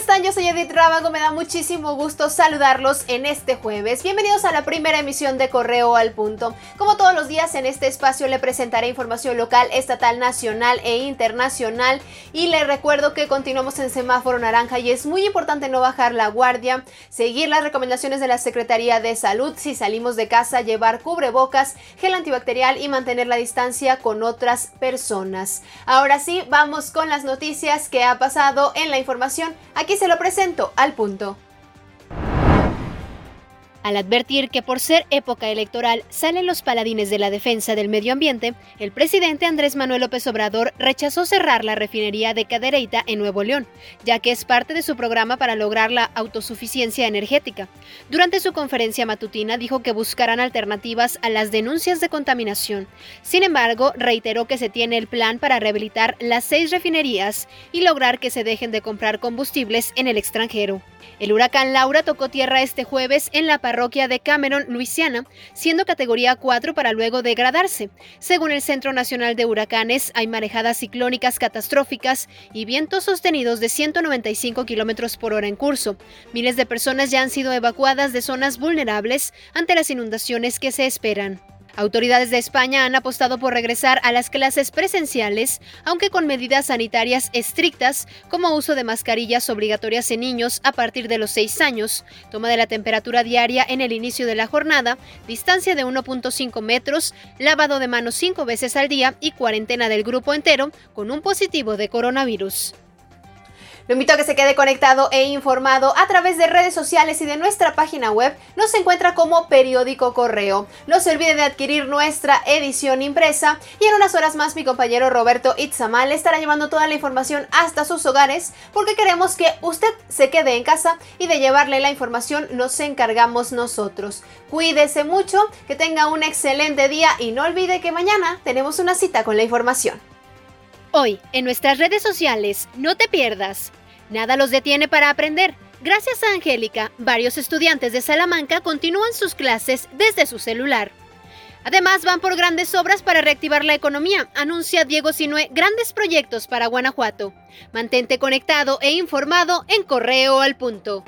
están? Yo soy Edith Rábago, me da muchísimo gusto saludarlos en este jueves. Bienvenidos a la primera emisión de Correo al Punto. Como todos los días en este espacio le presentaré información local, estatal, nacional e internacional y le recuerdo que continuamos en semáforo naranja y es muy importante no bajar la guardia, seguir las recomendaciones de la Secretaría de Salud si salimos de casa, llevar cubrebocas, gel antibacterial y mantener la distancia con otras personas. Ahora sí, vamos con las noticias que ha pasado en la información Aquí se lo presento al punto. Al advertir que por ser época electoral salen los paladines de la defensa del medio ambiente, el presidente Andrés Manuel López Obrador rechazó cerrar la refinería de Cadereyta en Nuevo León, ya que es parte de su programa para lograr la autosuficiencia energética. Durante su conferencia matutina dijo que buscarán alternativas a las denuncias de contaminación. Sin embargo, reiteró que se tiene el plan para rehabilitar las seis refinerías y lograr que se dejen de comprar combustibles en el extranjero. El huracán Laura tocó tierra este jueves en la parroquia de Cameron, Luisiana, siendo categoría 4 para luego degradarse. Según el Centro Nacional de Huracanes, hay marejadas ciclónicas catastróficas y vientos sostenidos de 195 kilómetros por hora en curso. Miles de personas ya han sido evacuadas de zonas vulnerables ante las inundaciones que se esperan. Autoridades de España han apostado por regresar a las clases presenciales, aunque con medidas sanitarias estrictas, como uso de mascarillas obligatorias en niños a partir de los 6 años, toma de la temperatura diaria en el inicio de la jornada, distancia de 1.5 metros, lavado de manos 5 veces al día y cuarentena del grupo entero con un positivo de coronavirus. Lo invito a que se quede conectado e informado a través de redes sociales y de nuestra página web. Nos encuentra como Periódico Correo. No se olvide de adquirir nuestra edición impresa y en unas horas más mi compañero Roberto Itzamal estará llevando toda la información hasta sus hogares porque queremos que usted se quede en casa y de llevarle la información nos encargamos nosotros. Cuídese mucho, que tenga un excelente día y no olvide que mañana tenemos una cita con la información. Hoy, en nuestras redes sociales, no te pierdas Nada los detiene para aprender. Gracias a Angélica, varios estudiantes de Salamanca continúan sus clases desde su celular. Además, van por grandes obras para reactivar la economía, anuncia Diego Sinue grandes proyectos para Guanajuato. Mantente conectado e informado en Correo al Punto.